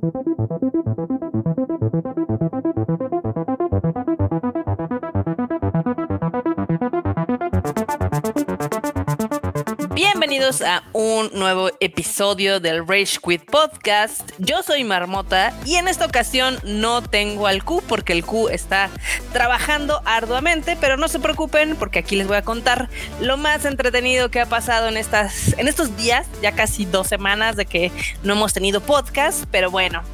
Thank you. Bienvenidos a un nuevo episodio del Rage Quit Podcast. Yo soy Marmota y en esta ocasión no tengo al Q porque el Q está trabajando arduamente, pero no se preocupen porque aquí les voy a contar lo más entretenido que ha pasado en estas en estos días, ya casi dos semanas de que no hemos tenido podcast, pero bueno,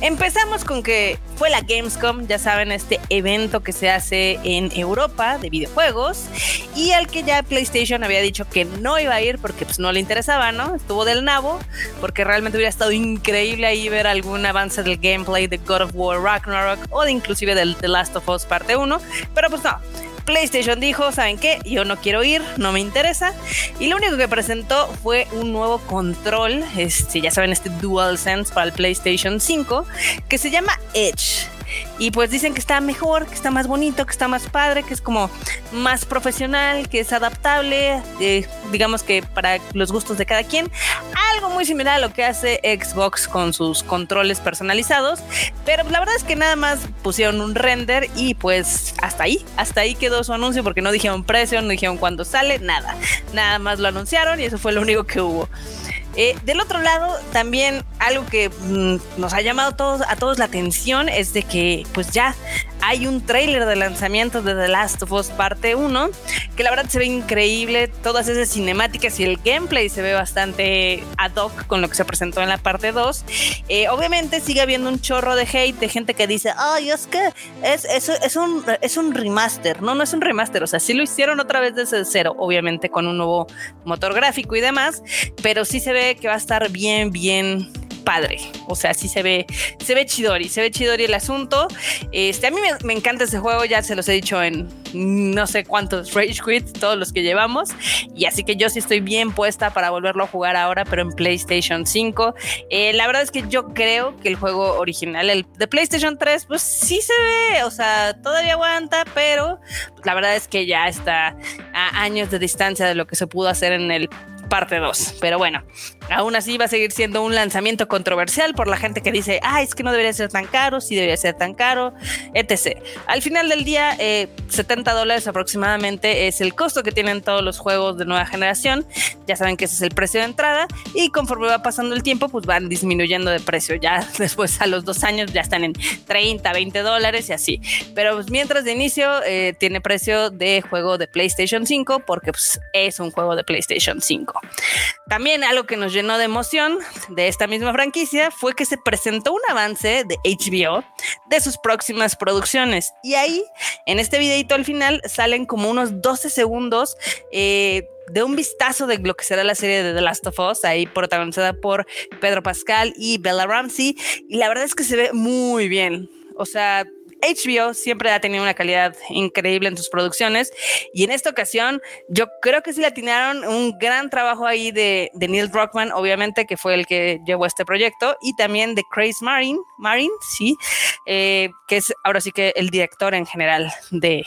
Empezamos con que fue la Gamescom, ya saben, este evento que se hace en Europa de videojuegos y al que ya PlayStation había dicho que no iba a ir porque pues no le interesaba, ¿no? Estuvo del nabo porque realmente hubiera estado increíble ahí ver algún avance del gameplay de God of War Ragnarok o de inclusive del The Last of Us parte 1, pero pues no. PlayStation dijo, ¿saben qué? Yo no quiero ir, no me interesa. Y lo único que presentó fue un nuevo control, este, ya saben, este DualSense para el PlayStation 5, que se llama Edge. Y pues dicen que está mejor, que está más bonito, que está más padre, que es como más profesional, que es adaptable, eh, digamos que para los gustos de cada quien. Algo muy similar a lo que hace Xbox con sus controles personalizados. Pero la verdad es que nada más pusieron un render y pues hasta ahí, hasta ahí quedó su anuncio porque no dijeron precio, no dijeron cuándo sale, nada. Nada más lo anunciaron y eso fue lo único que hubo. Eh, del otro lado, también algo que mm, nos ha llamado todos, a todos la atención es de que pues ya hay un tráiler de lanzamiento de The Last of Us parte 1, que la verdad se ve increíble, todas esas cinemáticas y el gameplay se ve bastante ad hoc con lo que se presentó en la parte 2. Eh, obviamente sigue habiendo un chorro de hate de gente que dice, ay, es que es, es, es, un, es un remaster. No, no es un remaster, o sea, sí lo hicieron otra vez desde cero, obviamente con un nuevo motor gráfico y demás, pero sí se ve que va a estar bien, bien padre. O sea, sí se ve, se ve chidori, se ve chidori el asunto. Este, a mí me, encanta ese juego, ya se los he dicho en no sé cuántos Rage Quit, todos los que llevamos. Y así que yo sí estoy bien puesta para volverlo a jugar ahora, pero en PlayStation 5. Eh, la verdad es que yo creo que el juego original, el de PlayStation 3, pues sí se ve, o sea, todavía aguanta, pero la verdad es que ya está a años de distancia de lo que se pudo hacer en el parte 2. Pero bueno, aún así va a seguir siendo un lanzamiento controversial por la gente que dice, ah, es que no debería ser tan caro, sí debería ser tan caro, etc. Al final del día, 70 eh, dólares aproximadamente es el costo que tienen todos los juegos de nueva generación. Ya saben que ese es el precio de entrada y conforme va pasando el tiempo, pues van disminuyendo de precio. Ya después a los dos años ya están en 30, 20 dólares y así. Pero pues, mientras de inicio eh, tiene precio de juego de PlayStation 5 porque pues, es un juego de PlayStation 5. También algo que nos llenó de emoción de esta misma franquicia fue que se presentó un avance de HBO de sus próximas producciones. Y ahí, en este videito al final, salen como unos 12 segundos. Eh, de un vistazo de lo que será la serie de The Last of Us, ahí protagonizada por Pedro Pascal y Bella Ramsey. Y la verdad es que se ve muy bien. O sea, HBO siempre ha tenido una calidad increíble en sus producciones y en esta ocasión yo creo que sí le atinaron un gran trabajo ahí de, Neil Druckmann, obviamente, que fue el que llevó este proyecto, y también de Chris Marin, Marin, sí, eh, que es ahora sí que el director en general de,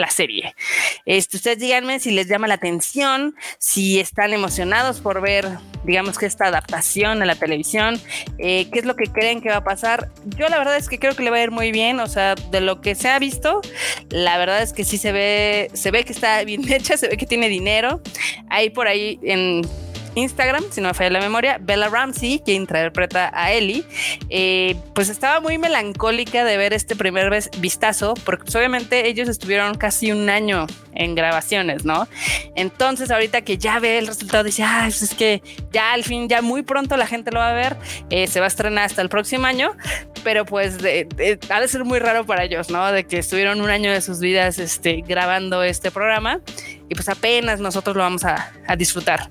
la serie. Este, ustedes díganme si les llama la atención, si están emocionados por ver, digamos que esta adaptación a la televisión, eh, qué es lo que creen que va a pasar. Yo la verdad es que creo que le va a ir muy bien, o sea, de lo que se ha visto, la verdad es que sí se ve, se ve que está bien hecha, se ve que tiene dinero. Hay por ahí en Instagram, si no me falla la memoria, Bella Ramsey, que interpreta a Ellie, eh, pues estaba muy melancólica de ver este primer vistazo, porque pues, obviamente ellos estuvieron casi un año en grabaciones, ¿no? Entonces ahorita que ya ve el resultado, dice, ah, es que ya al fin, ya muy pronto la gente lo va a ver, eh, se va a estrenar hasta el próximo año, pero pues ha de ser muy raro para ellos, ¿no? De que estuvieron un año de sus vidas este, grabando este programa y pues apenas nosotros lo vamos a, disfrutar.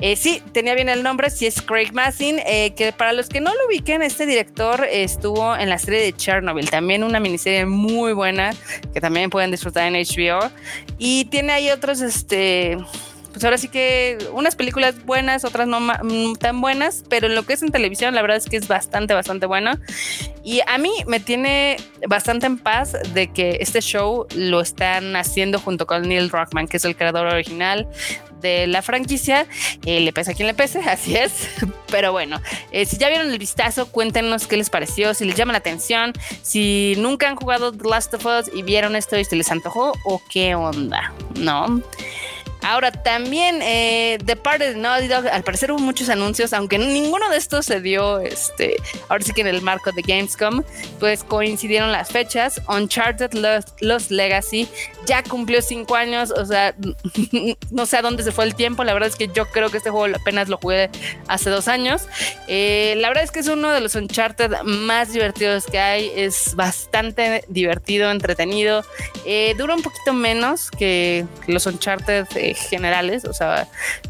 Eh, sí, tenía bien el nombre, sí es Craig Massin, eh, que para los que no lo ubiquen, este director estuvo en la serie de Chernobyl, también una miniserie muy buena que también pueden disfrutar en HBO y tiene ahí otros, este pues ahora sí que unas películas buenas, otras no mm, tan buenas, pero lo que es en televisión, la verdad es que es bastante, bastante bueno. Y a mí me tiene bastante en paz de que este show lo están haciendo junto con Neil Rockman, que es el creador original de la franquicia. Eh, le pese a quien le pese, así es. Pero bueno, eh, si ya vieron el vistazo, cuéntenos qué les pareció, si les llama la atención, si nunca han jugado The Last of Us y vieron esto y se les antojó o qué onda, ¿no? Ahora también eh, de parte de Naughty Dog, al parecer hubo muchos anuncios, aunque ninguno de estos se dio, este, ahora sí que en el marco de Gamescom, pues coincidieron las fechas. Uncharted Lost, Legacy ya cumplió cinco años, o sea, no sé a dónde se fue el tiempo. La verdad es que yo creo que este juego apenas lo jugué hace dos años. Eh, la verdad es que es uno de los Uncharted más divertidos que hay, es bastante divertido, entretenido. Eh, dura un poquito menos que los Uncharted generales. O sea,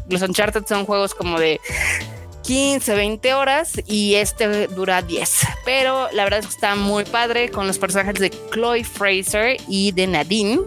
los Uncharted son juegos como de 15, 20 horas y este dura 10. Pero la verdad es que está muy padre con los personajes de Chloe Fraser y de Nadine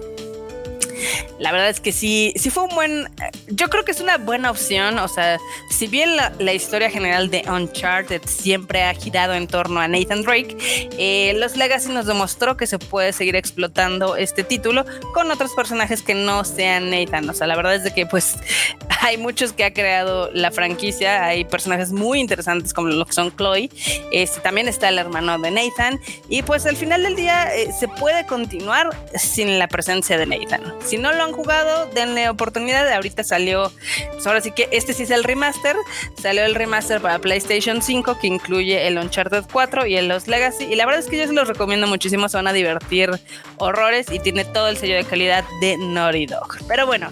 la verdad es que sí, sí fue un buen, yo creo que es una buena opción, o sea, si bien la, historia general de Uncharted siempre ha girado en torno a Nathan Drake, eh, los Legacy nos demostró que se puede seguir explotando este título con otros personajes que no sean Nathan, o sea, la verdad es de que pues hay muchos que ha creado la franquicia, hay personajes muy interesantes como lo que son Chloe, este, también está el hermano de Nathan y pues al final del día eh, se puede continuar sin la presencia de Nathan. Si no lo jugado, denle oportunidad. Ahorita salió, pues ahora sí que este sí es el remaster. Salió el remaster para PlayStation 5 que incluye el Uncharted 4 y el Lost Legacy. Y la verdad es que yo se los recomiendo muchísimo. Se van a divertir horrores y tiene todo el sello de calidad de Naughty Dog. Pero bueno,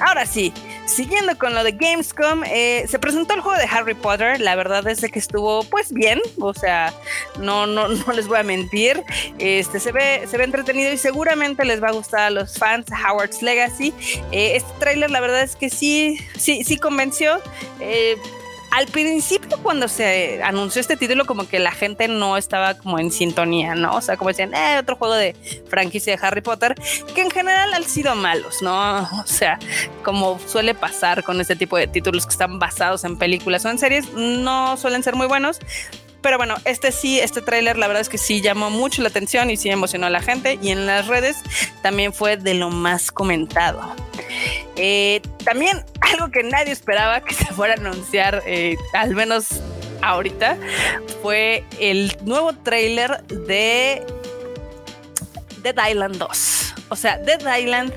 ahora sí. Siguiendo con lo de Gamescom, eh, se presentó el juego de Harry Potter. La verdad es que estuvo pues bien, o sea, no, no, no les voy a mentir. Este se ve, se ve entretenido y seguramente les va a gustar a los fans Howard's Legacy. Eh, este tráiler, la verdad es que sí, sí, sí convenció. Eh, al principio cuando se anunció este título como que la gente no estaba como en sintonía, ¿no? O sea, como decían, eh, otro juego de franquicia de Harry Potter, que en general han sido malos, ¿no? O sea, como suele pasar con este tipo de títulos que están basados en películas o en series, no suelen ser muy buenos. Pero bueno, este sí, este tráiler la verdad es que sí llamó mucho la atención y sí emocionó a la gente y en las redes también fue de lo más comentado. Eh, también algo que nadie esperaba que se fuera a anunciar, eh, al menos ahorita, fue el nuevo tráiler de Dead Island 2. O sea, Dead Island,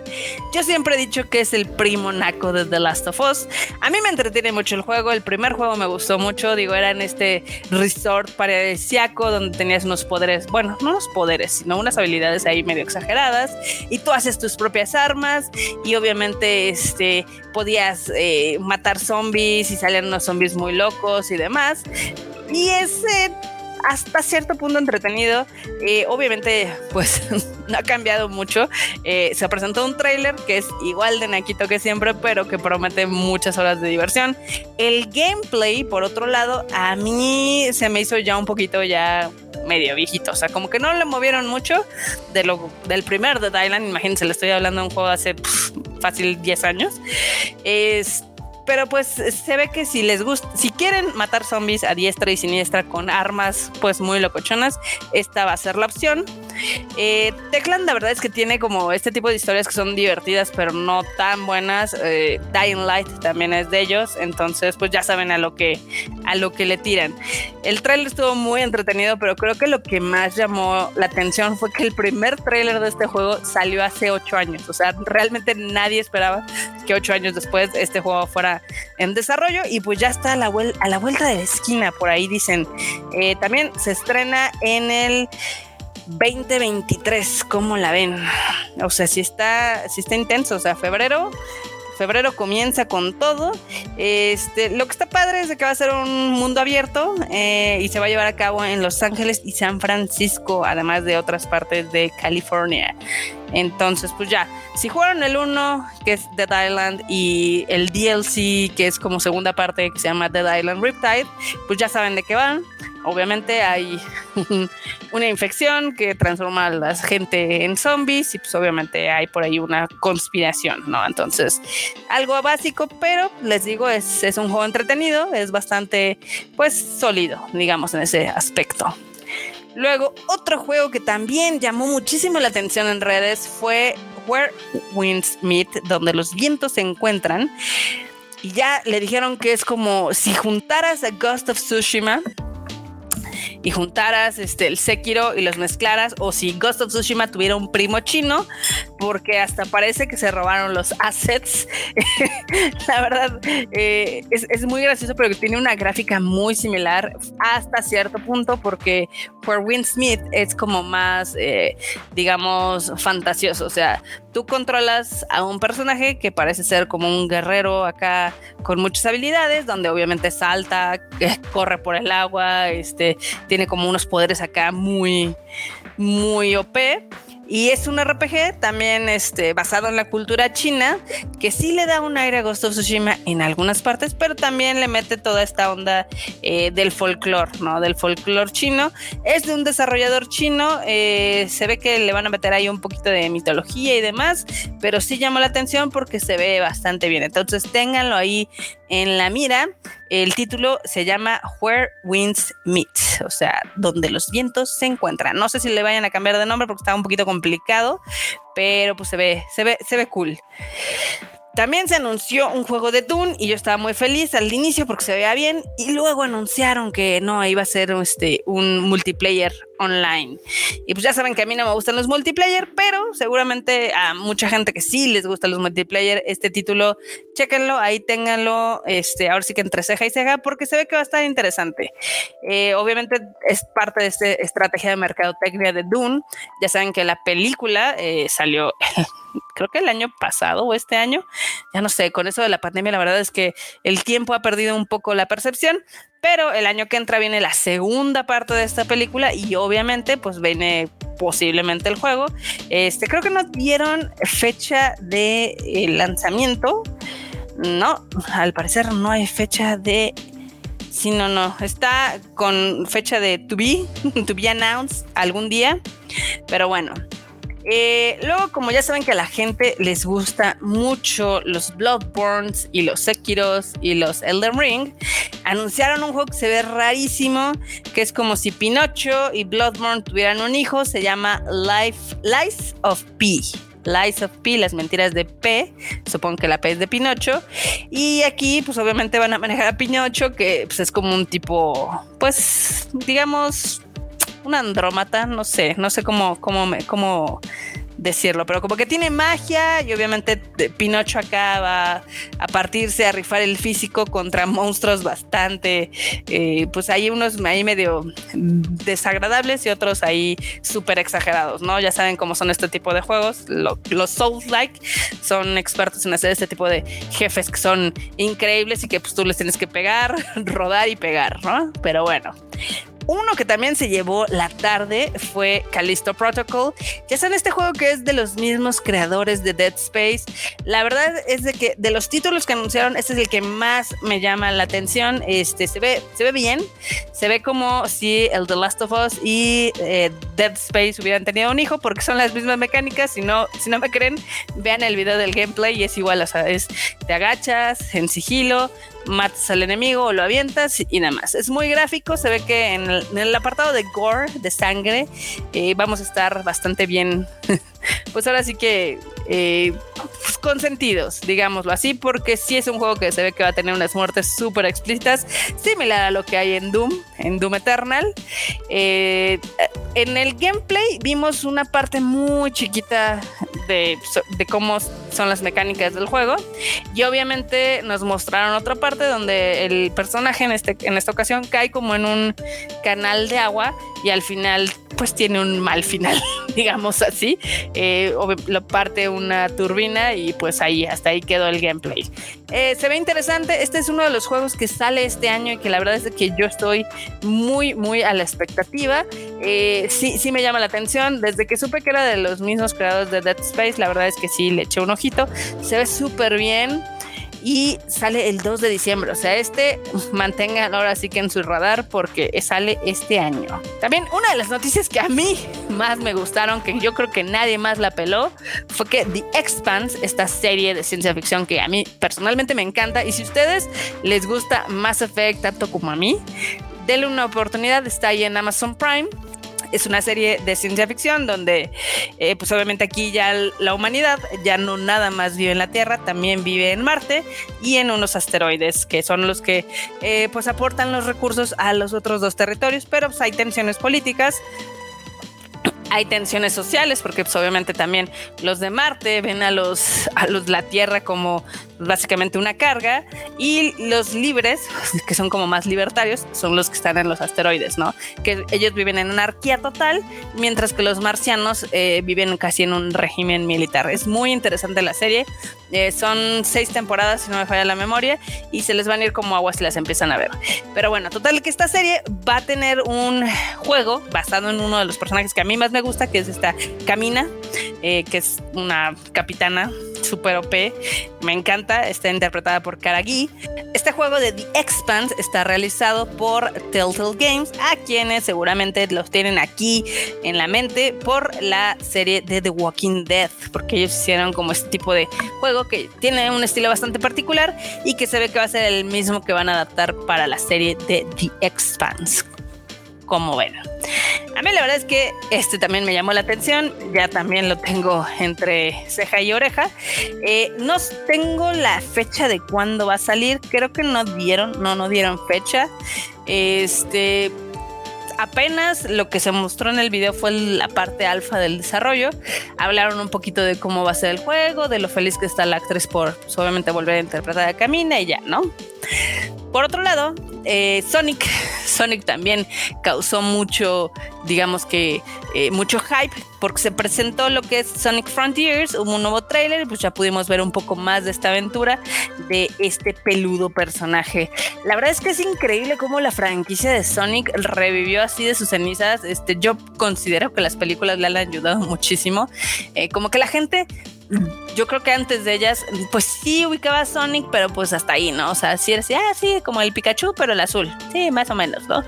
yo siempre he dicho que es el primo naco de The Last of Us. A mí me entretiene mucho el juego. El primer juego me gustó mucho. Digo, era en este resort paradisiaco donde tenías unos poderes, bueno, no los poderes, sino unas habilidades ahí medio exageradas. Y tú haces tus propias armas. Y obviamente, este, podías eh, matar zombies y salían unos zombies muy locos y demás. Y ese hasta cierto punto entretenido. Eh, obviamente, pues no ha cambiado mucho. Eh, se presentó un tráiler que es igual de naquito que siempre, pero que promete muchas horas de diversión. El gameplay, por otro lado, a mí se me hizo ya un poquito ya medio viejito. O sea, como que no le movieron mucho de lo, del primer de Thailand. Imagínense, le estoy hablando de un juego hace fácil 10 años. Este pero pues se ve que si les gusta, si quieren matar zombies a diestra y siniestra con armas pues muy locochonas, esta va a ser la opción. Eh, Techland la verdad es que tiene como este tipo de historias que son divertidas pero no tan buenas. Eh, Dying Light también es de ellos, entonces pues ya saben a lo que a lo que le tiran. El trailer estuvo muy entretenido, pero creo que lo que más llamó la atención fue que el primer trailer de este juego salió hace ocho años. O sea, realmente nadie esperaba que ocho años después este juego fuera en desarrollo y pues ya está a la, a la vuelta de la esquina, por ahí dicen. Eh, también se estrena en el 2023, ¿cómo la ven? O sea, si está, si está intenso, o sea, febrero febrero comienza con todo. Este, lo que está padre es que va a ser un mundo abierto eh, y se va a llevar a cabo en Los Ángeles y San Francisco, además de otras partes de California. Entonces, pues ya, si jugaron el 1, que es Dead Island, y el DLC, que es como segunda parte, que se llama Dead Island Riptide, pues ya saben de qué van. obviamente hay una infección que transforma a la gente en zombies y pues obviamente hay por ahí una conspiración, ¿no? Entonces, algo básico, pero les digo, es, es un juego entretenido, es bastante, pues, sólido, digamos, en ese aspecto. Luego, otro juego que también llamó muchísimo la atención en redes fue Where Winds Meet, donde los vientos se encuentran. Y ya le dijeron que es como si juntaras a Ghost of Tsushima y juntaras este, el Sekiro y los mezclaras, o si Ghost of Tsushima tuviera un primo chino, porque hasta parece que se robaron los assets. la verdad, eh, es, muy gracioso, pero tiene una gráfica muy similar hasta cierto punto, porque for Win Smith es como más, eh, digamos, fantasioso. O sea, tú controlas a un personaje que parece ser como un guerrero acá con muchas habilidades, donde obviamente salta, corre por el agua, este, tiene como unos poderes acá muy, muy OP. Y es un RPG también este, basado en la cultura china, que sí le da un aire a Ghost of Tsushima en algunas partes, pero también le mete toda esta onda eh, del folclore, ¿no? Del folclore chino. Es de un desarrollador chino, eh, se ve que le van a meter ahí un poquito de mitología y demás, pero sí llama la atención porque se ve bastante bien. Entonces ténganlo ahí en la mira. El título se llama Where Winds Meet, o sea, donde los vientos se encuentran. No sé si le vayan a cambiar de nombre porque está un poquito complicado, pero pues se ve, se ve, se ve cool. También se anunció un juego de Dune y yo estaba muy feliz al inicio porque se veía bien y luego anunciaron que no iba a ser este, un multiplayer online. Y pues ya saben que a mí no me gustan los multiplayer, pero seguramente a mucha gente que sí les gustan los multiplayer, este título, chéquenlo, ahí ténganlo, este, ahora sí que entre ceja y ceja, porque se ve que va a estar interesante. Eh, obviamente es parte de esta estrategia de mercadotecnia de Dune. Ya saben que la película eh, salió creo que el año pasado o este año, ya no sé, con eso de la pandemia la verdad es que el tiempo ha perdido un poco la percepción, pero el año que entra viene la segunda parte de esta película y obviamente pues viene posiblemente el juego. Este, creo que no dieron fecha de eh, lanzamiento. No, al parecer no hay fecha de Sí, no, no. Está con fecha de to be, to be announced algún día. Pero bueno, eh, luego, como ya saben que a la gente les gusta mucho los Bloodborns y los Sekiros y los Elden Ring, anunciaron un juego que se ve rarísimo, que es como si Pinocho y Bloodborne tuvieran un hijo, se llama Life, Lies of P. Lies of P, las mentiras de P, supongo que la P es de Pinocho. Y aquí, pues obviamente van a manejar a Pinocho, que pues, es como un tipo, pues, digamos, un andrómata, no sé, no sé cómo, cómo, cómo decirlo, pero como que tiene magia y obviamente Pinocho acá va a partirse a rifar el físico contra monstruos bastante, eh, pues hay unos ahí medio desagradables y otros ahí súper exagerados, ¿no? Ya saben cómo son este tipo de juegos, los Souls-like son expertos en hacer este tipo de jefes que son increíbles y que pues tú les tienes que pegar, rodar y pegar, ¿no? Pero bueno, uno que también se llevó la tarde fue Callisto Protocol. Ya saben, este juego que es de los mismos creadores de Dead Space. La verdad es de que de los títulos que anunciaron, este es el que más me llama la atención. Este se ve, se ve bien. Se ve como si el The Last of Us y eh, Dead Space hubieran tenido un hijo, porque son las mismas mecánicas. Si no, si no me creen, vean el video del gameplay y es igual. O sea, es te agachas en sigilo, matas al enemigo o lo avientas y nada más. Es muy gráfico, se ve que en el, apartado de gore, de sangre, eh, vamos a estar bastante bien, pues ahora sí que eh, pues consentidos, digámoslo así, porque sí es un juego que se ve que va a tener unas muertes súper explícitas, similar a lo que hay en Doom, en Doom Eternal. Eh, en el gameplay vimos una parte muy chiquita de, de, cómo son las mecánicas del juego y obviamente nos mostraron otra parte donde el personaje en, este, en esta ocasión cae como en un canal de agua y al final pues tiene un mal final, digamos así. Eh, lo parte una turbina y pues ahí, hasta ahí quedó el gameplay. Eh, se ve interesante, este es uno de los juegos que sale este año y que la verdad es que yo estoy muy, muy a la expectativa. Eh, sí, sí me llama la atención, desde que supe que era de los mismos creadores de Dead Space, la verdad es que sí, le eché un ojito, se ve súper bien. Y sale el 2 de diciembre. O sea, este mantengan ahora sí que en su radar porque sale este año. También una de las noticias que a mí más me gustaron, que yo creo que nadie más la peló, fue que The Expanse, esta serie de ciencia ficción que a mí personalmente me encanta y si a ustedes les gusta Mass Effect tanto como a mí, denle una oportunidad, está ahí en Amazon Prime es una serie de ciencia ficción donde, eh, pues obviamente aquí ya la humanidad ya no nada más vive en la Tierra, también vive en Marte y en unos asteroides que son los que eh, pues aportan los recursos a los otros dos territorios, pero pues hay tensiones políticas hay tensiones sociales porque pues, obviamente también los de Marte ven a los a los la Tierra como básicamente una carga y los libres, que son como más libertarios, son los que están en los asteroides, ¿no? Que ellos viven en anarquía total, mientras que los marcianos eh, viven casi en un régimen militar. Es muy interesante la serie. Eh, son seis temporadas, si no me falla la memoria, y se les van a ir como aguas si las empiezan a ver. Pero bueno, total que esta serie va a tener un juego basado en uno de los personajes que a mí más me gusta, que es esta Camina, eh, que es una capitana super OP. Me encanta, está interpretada por Karagi. Este juego de The Expanse está realizado por Telltale Games, a quienes seguramente los tienen aquí en la mente por la serie de The Walking Dead, porque ellos hicieron como este tipo de juego que tiene un estilo bastante particular y que se ve que va a ser el mismo que van a adaptar para la serie de The Expanse como ven. A mí la verdad es que este también me llamó la atención, ya también lo tengo entre ceja y oreja. Eh, no tengo la fecha de cuándo va a salir, creo que no dieron, no, no dieron fecha. Este, apenas lo que se mostró en el video fue la parte alfa del desarrollo. Hablaron un poquito de cómo va a ser el juego, de lo feliz que está la actriz por pues, obviamente volver a interpretar a Camina y ya, ¿no? Por otro lado, eh, Sonic, Sonic también causó mucho, digamos que eh, mucho hype porque se presentó lo que es Sonic Frontiers, hubo un nuevo trailer, pues ya pudimos ver un poco más de esta aventura de este peludo personaje. La verdad es que es increíble cómo la franquicia de Sonic revivió así de sus cenizas. Este, yo considero que las películas le han ayudado muchísimo. Eh, como que la gente yo creo que antes de ellas, pues sí ubicaba a Sonic, pero pues hasta ahí, ¿no? O sea, sí era así, ah, sí, como el Pikachu, pero el azul. Sí, más o menos, ¿no?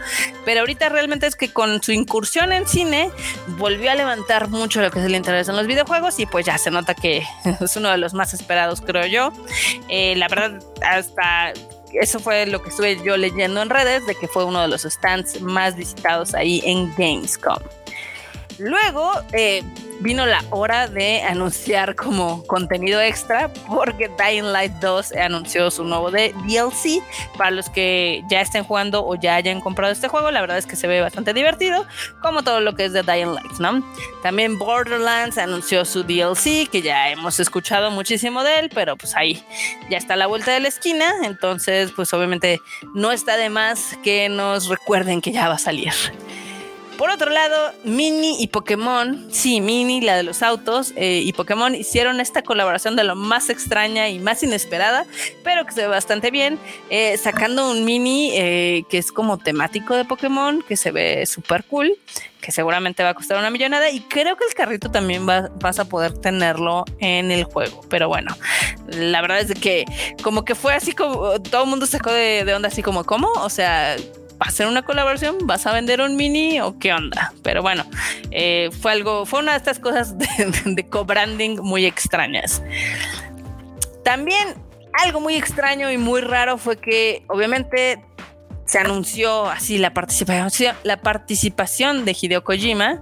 Pero ahorita realmente es que con su incursión en cine volvió a levantar mucho lo que es el interés en los videojuegos y pues ya se nota que es uno de los más esperados, creo yo. Eh, la verdad, hasta eso fue lo que estuve yo leyendo en redes, de que fue uno de los stands más visitados ahí en Gamescom. Luego eh, vino la hora de anunciar como contenido extra porque Dying Light 2 anunció su nuevo DLC. Para los que ya estén jugando o ya hayan comprado este juego, la verdad es que se ve bastante divertido, como todo lo que es de Dying Light, ¿no? También Borderlands anunció su DLC, que ya hemos escuchado muchísimo de él, pero pues ahí ya está a la vuelta de la esquina. Entonces, pues obviamente no está de más que nos recuerden que ya va a salir. Por otro lado, Mini y Pokémon, sí, Mini, la de los autos, eh, y Pokémon hicieron esta colaboración de lo más extraña y más inesperada, pero que se ve bastante bien, eh, sacando un Mini eh, que es como temático de Pokémon, que se ve súper cool, que seguramente va a costar una millonada, y creo que el carrito también vas a poder tenerlo en el juego. Pero bueno, la verdad es que como que fue así como todo el mundo sacó de, de onda así como, ¿cómo? O sea, ¿Va a hacer una colaboración? ¿Vas a vender un mini o qué onda? Pero bueno, eh, fue algo, fue una de estas cosas de co-branding muy extrañas. También algo muy extraño y muy raro fue que obviamente se anunció así la participación, de Hideo Kojima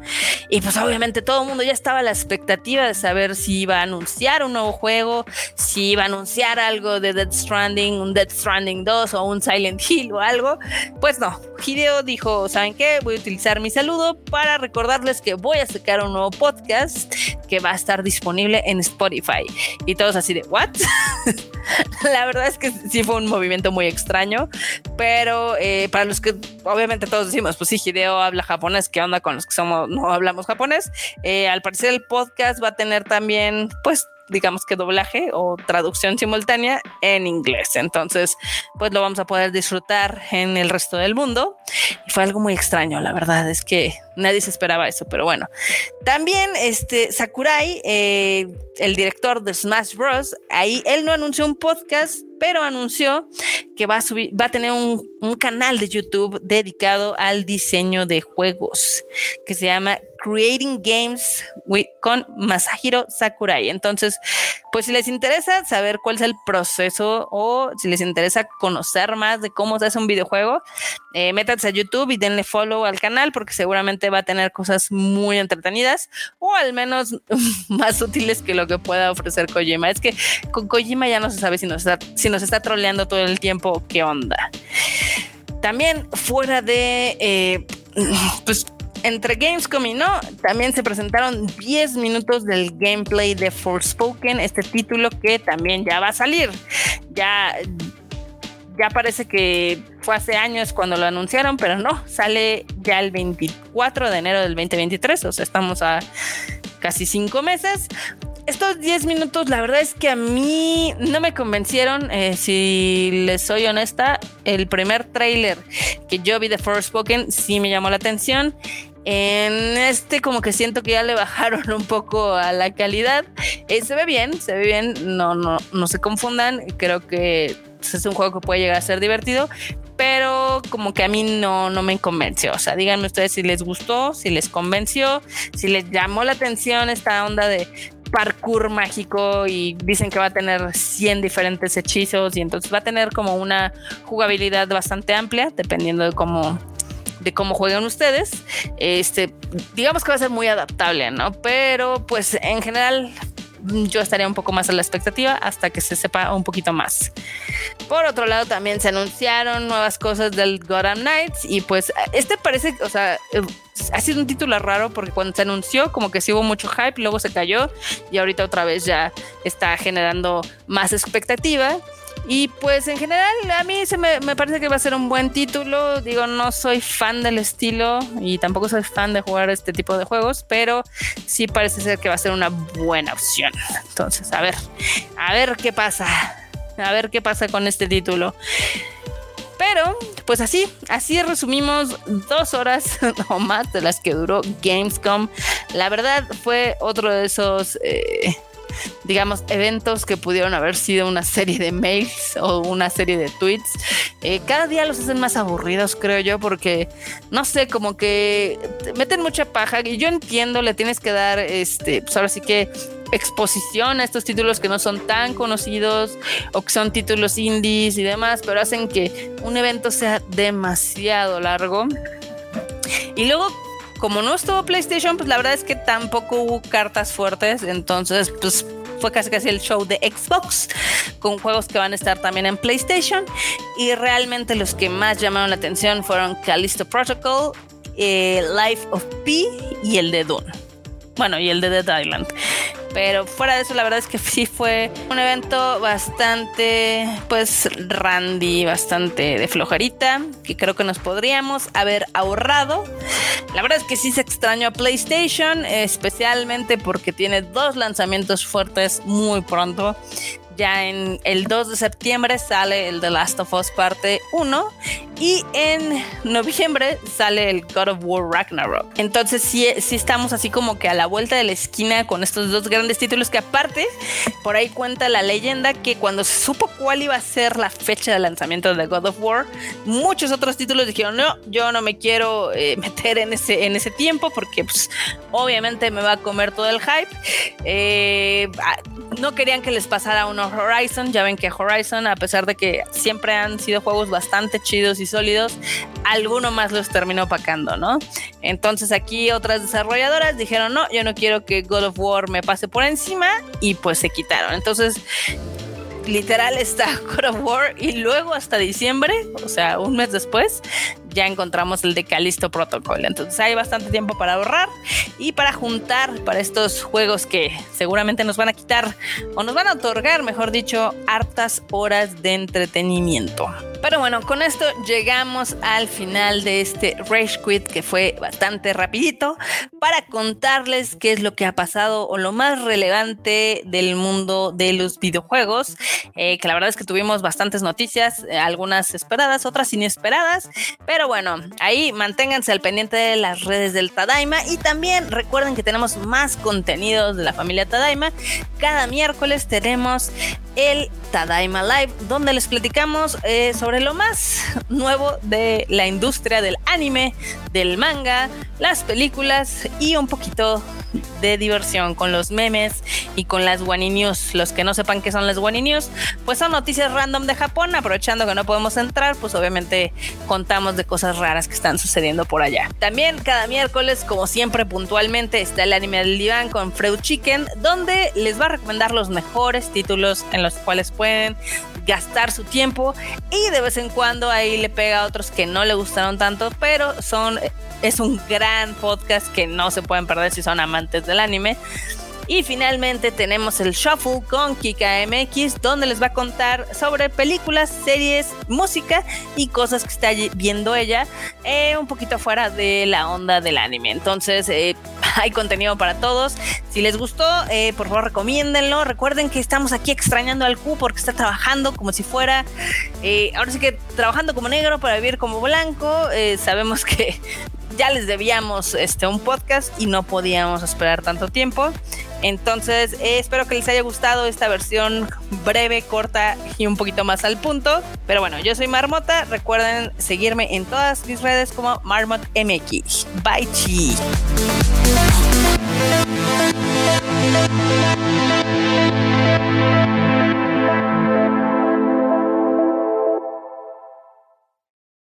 y pues obviamente todo el mundo ya estaba a la expectativa de saber si iba a anunciar un nuevo juego, si iba a anunciar algo de Dead Stranding, un Dead Stranding 2 o un Silent Hill o algo. Pues no, Hideo dijo, ¿saben qué? Voy a utilizar mi saludo para recordarles que voy a sacar un nuevo podcast que va a estar disponible en Spotify. Y todos así de, ¿what? la verdad es que sí fue un movimiento muy extraño, pero eh, para los que obviamente todos decimos, pues sí, Hideo habla japonés, ¿qué onda con los que somos, no hablamos japonés? Eh, al parecer el podcast va a tener también, pues, digamos que doblaje o traducción simultánea en inglés. Entonces, pues lo vamos a poder disfrutar en el resto del mundo. Y fue algo muy extraño, la verdad, es que nadie se esperaba eso, pero bueno. También este Sakurai, eh, el director de Smash Bros., ahí él no anunció un podcast, pero anunció que va a subir, va a tener un, un canal de YouTube dedicado al diseño de juegos que se llama Creating Games con Masahiro Sakurai. Entonces, pues si les interesa saber cuál es el proceso o si les interesa conocer más de cómo se hace un videojuego, eh, métanse a YouTube y denle follow al canal porque seguramente va a tener cosas muy entretenidas o al menos más útiles que lo que pueda ofrecer Kojima. Es que con Kojima ya no se sabe si nos está, si nos está troleando todo el tiempo, qué onda. También fuera de, eh, pues entre Gamescom y no, también se presentaron 10 minutos del gameplay de Forspoken, este título que también ya va a salir. Ya, ya parece que fue hace años cuando lo anunciaron, pero no, sale ya el 24 de enero del 2023, o sea, estamos a casi cinco meses. Estos 10 minutos, la verdad es que a mí no me convencieron. Eh, si les soy honesta, el primer trailer que yo vi de Forspoken sí me llamó la atención. En este como que siento que ya le bajaron un poco a la calidad. Eh, se ve bien, se ve bien, no, no, no se confundan. Creo que es un juego que puede llegar a ser divertido, pero como que a mí no, no me convenció. O sea, díganme ustedes si les gustó, si les convenció, si les llamó la atención esta onda de parkour mágico y dicen que va a tener 100 diferentes hechizos y entonces va a tener como una jugabilidad bastante amplia dependiendo de cómo de cómo juegan ustedes. Este, digamos que va a ser muy adaptable, ¿no? Pero pues en general yo estaría un poco más a la expectativa hasta que se sepa un poquito más. Por otro lado, también se anunciaron nuevas cosas del Gotham Knights y pues este parece, o sea, eh, ha sido un título raro porque cuando se anunció como que sí hubo mucho hype, luego se cayó y ahorita otra vez ya está generando más expectativa. Y pues en general a mí se me, parece que va a ser un buen título. Digo, no soy fan del estilo y tampoco soy fan de jugar este tipo de juegos, pero sí parece ser que va a ser una buena opción. Entonces, a ver, a ver qué pasa. A ver qué pasa con este título. Pero, pues así, así resumimos dos horas o más de las que duró Gamescom. La verdad fue otro de esos... Eh, digamos, eventos que pudieron haber sido una serie de mails o una serie de tweets, eh, cada día los hacen más aburridos, creo yo, porque no sé, como que meten mucha paja y yo entiendo, le tienes que dar, este, pues ahora sí que exposición a estos títulos que no son tan conocidos o que son títulos indies y demás, pero hacen que un evento sea demasiado largo. Y luego como no estuvo PlayStation, pues la verdad es que tampoco hubo cartas fuertes, entonces pues fue casi casi el show de Xbox con juegos que van a estar también en PlayStation y realmente los que más llamaron la atención fueron Callisto Protocol, eh, Life of P y el de Dune. Bueno, y el de Dead Island. Pero fuera de eso, la verdad es que sí fue un evento bastante, pues, randy, bastante de flojerita, que creo que nos podríamos haber ahorrado. La verdad es que sí se extrañó a PlayStation, especialmente porque tiene dos lanzamientos fuertes muy pronto ya en el 2 de septiembre sale el The Last of Us parte 1 y en noviembre sale el God of War Ragnarok. Entonces sí, sí estamos así como que a la vuelta de la esquina con estos dos grandes títulos que aparte por ahí cuenta la leyenda que cuando se supo cuál iba a ser la fecha de lanzamiento de God of War, muchos otros títulos dijeron, no, yo no me quiero eh, meter en ese, en ese tiempo porque pues, obviamente me va a comer todo el hype. Eh, ah, no querían que les pasara uno Horizon. Ya ven que Horizon, a pesar de que siempre han sido juegos bastante chidos y sólidos, alguno más los terminó opacando, ¿no? Entonces aquí otras desarrolladoras dijeron, no, yo no quiero que God of War me pase por encima y pues se quitaron. Entonces literal está God of War y luego hasta diciembre, o sea, un mes después, ya encontramos el de Callisto Protocol. Entonces hay bastante tiempo para ahorrar y para juntar para estos juegos que seguramente nos van a quitar o nos van a otorgar, mejor dicho, hartas horas de entretenimiento. Pero bueno, con esto llegamos al final de este Rage Quit que fue bastante rapidito para contarles qué es lo que ha pasado o lo más relevante del mundo de los videojuegos, eh, que la verdad es que tuvimos bastantes noticias, eh, algunas esperadas, otras inesperadas, pero bueno, ahí manténganse al pendiente de las redes del Tadaima y también recuerden que tenemos más contenidos de la familia Tadaima. Cada miércoles tenemos el Tadaima Live, donde les platicamos eh, sobre lo más nuevo de la industria del anime, del manga, las películas y un poquito de diversión con los memes y con las Wani News. Los que no sepan qué son las Wani News, pues son noticias random de Japón. Aprovechando que no podemos entrar, pues obviamente contamos de cosas raras que están sucediendo por allá. También cada miércoles, como siempre, puntualmente está el anime del diván con Freud Chicken, donde les va a recomendar los mejores títulos en los cuales pueden gastar su tiempo y de vez en cuando ahí le pega a otros que no le gustaron tanto, pero son es un gran podcast que no se pueden perder si son amantes del anime. Y finalmente tenemos el Shuffle con Kika MX, donde les va a contar sobre películas, series, música y cosas que está viendo ella, eh, un poquito fuera de la onda del anime. Entonces, eh, hay contenido para todos. Si les gustó, eh, por favor, recomiéndenlo. Recuerden que estamos aquí extrañando al Q porque está trabajando como si fuera, ahora sí que trabajando como negro para vivir como blanco. sabemos que ya les debíamos este, un podcast y no podíamos esperar tanto tiempo. Entonces, espero que les haya gustado esta versión breve, corta y un poquito más al punto. Pero bueno, yo soy Marmota. Recuerden seguirme en todas mis redes como MarmotMX. Bye, chi.